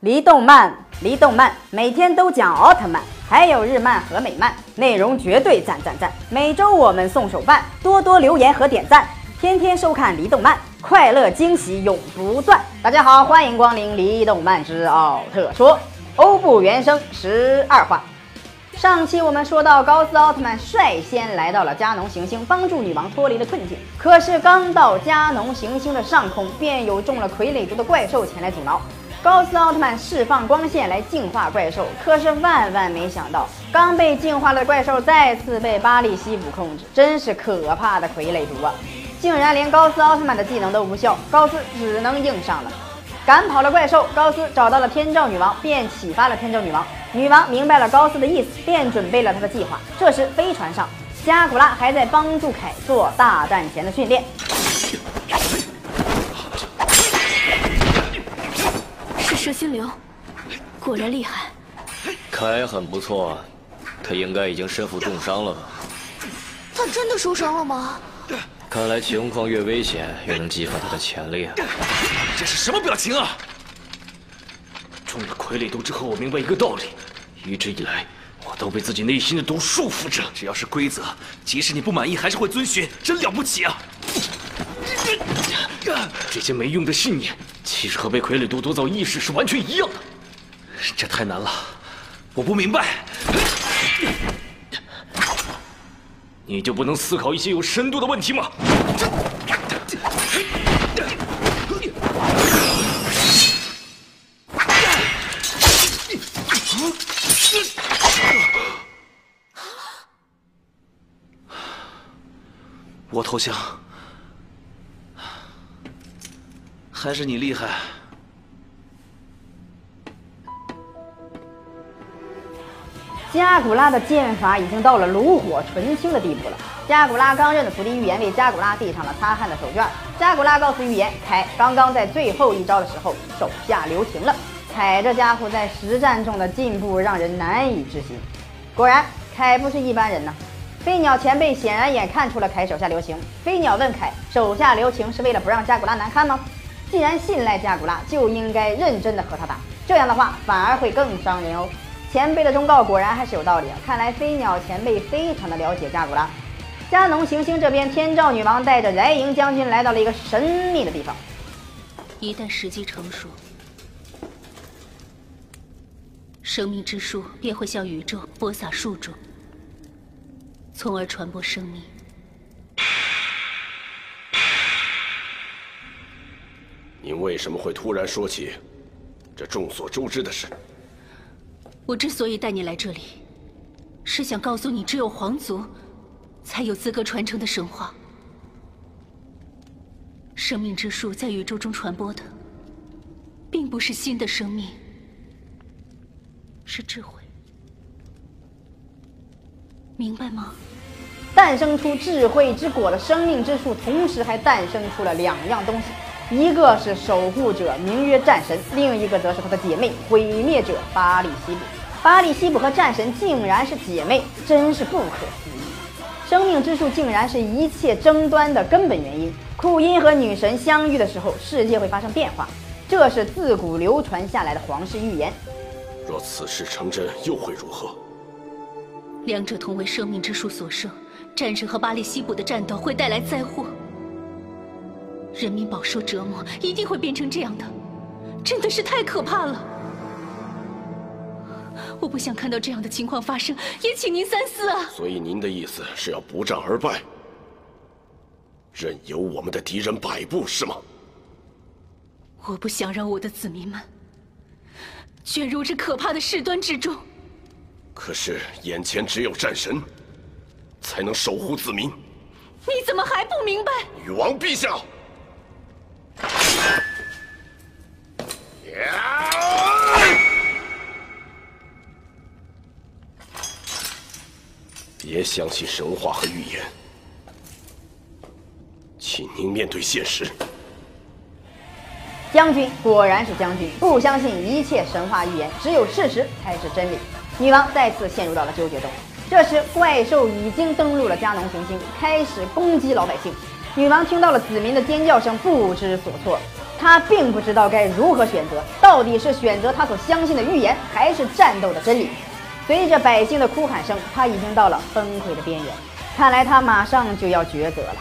离动漫，离动漫，每天都讲奥特曼，还有日漫和美漫，内容绝对赞赞赞！每周我们送手办，多多留言和点赞，天天收看离动漫，快乐惊喜永不断。大家好，欢迎光临离动漫之奥特说，欧布原声十二话。上期我们说到，高斯奥特曼率先来到了加农行星，帮助女王脱离了困境。可是刚到加农行星的上空，便有中了傀儡毒的怪兽前来阻挠。高斯奥特曼释放光线来净化怪兽，可是万万没想到，刚被净化了的怪兽再次被巴利西姆控制，真是可怕的傀儡毒啊！竟然连高斯奥特曼的技能都无效，高斯只能硬上了。赶跑了怪兽，高斯找到了天照女王，便启发了天照女王。女王明白了高斯的意思，便准备了他的计划。这时，飞船上，加古拉还在帮助凯做大战前的训练。蛇心流，果然厉害。凯很不错，他应该已经身负重伤了吧？他真的受伤了吗？看来情况越危险，越能激发他的潜力啊！这是什么表情啊？中了傀儡毒之后，我明白一个道理：一直以来，我都被自己内心的毒束缚着。只要是规则，即使你不满意，还是会遵循，真了不起啊！这些没用的信念，其实和被傀儡毒夺走意识是完全一样的。这太难了，我不明白。你就不能思考一些有深度的问题吗？我投降，还是你厉害。加古拉的剑法已经到了炉火纯青的地步了。加古拉刚认的徒弟预言为加古拉递上了擦汗的手绢。加古拉告诉预言，凯刚刚在最后一招的时候手下留情了。凯这家伙在实战中的进步让人难以置信。果然，凯不是一般人呐。飞鸟前辈显然也看出了凯手下留情。飞鸟问凯，手下留情是为了不让加古拉难堪吗？既然信赖加古拉，就应该认真的和他打，这样的话反而会更伤人哦。前辈的忠告果然还是有道理啊！看来飞鸟前辈非常的了解加古拉。加农行星这边，天照女王带着翟莹将军来到了一个神秘的地方。一旦时机成熟，生命之树便会向宇宙播撒树种，从而传播生命。您为什么会突然说起这众所周知的事？我之所以带你来这里，是想告诉你，只有皇族才有资格传承的神话。生命之树在宇宙中传播的，并不是新的生命，是智慧。明白吗？诞生出智慧之果的生命之树，同时还诞生出了两样东西，一个是守护者，名曰战神；另一个则是他的姐妹毁灭者巴利西卜。巴利西卜和战神竟然是姐妹，真是不可思议！生命之树竟然是一切争端的根本原因。库因和女神相遇的时候，世界会发生变化，这是自古流传下来的皇室预言。若此事成真，又会如何？两者同为生命之树所生，战神和巴利西卜的战斗会带来灾祸，人民饱受折磨，一定会变成这样的，真的是太可怕了！我不想看到这样的情况发生，也请您三思啊！所以您的意思是要不战而败，任由我们的敌人摆布，是吗？我不想让我的子民们卷入这可怕的事端之中。可是眼前只有战神，才能守护子民。你怎么还不明白？女王陛下！别相信神话和预言，请您面对现实。将军果然是将军，不相信一切神话预言，只有事实才是真理。女王再次陷入到了纠结中。这时，怪兽已经登陆了加农行星，开始攻击老百姓。女王听到了子民的尖叫声，不知所措。她并不知道该如何选择，到底是选择她所相信的预言，还是战斗的真理？随着百姓的哭喊声，他已经到了崩溃的边缘。看来他马上就要抉择了。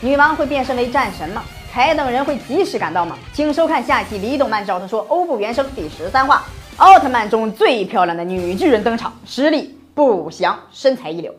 女王会变身为战神吗？凯等人会及时赶到吗？请收看下期《李动漫照他说》欧布原声第十三话：奥特曼中最漂亮的女巨人登场，实力不详，身材一流。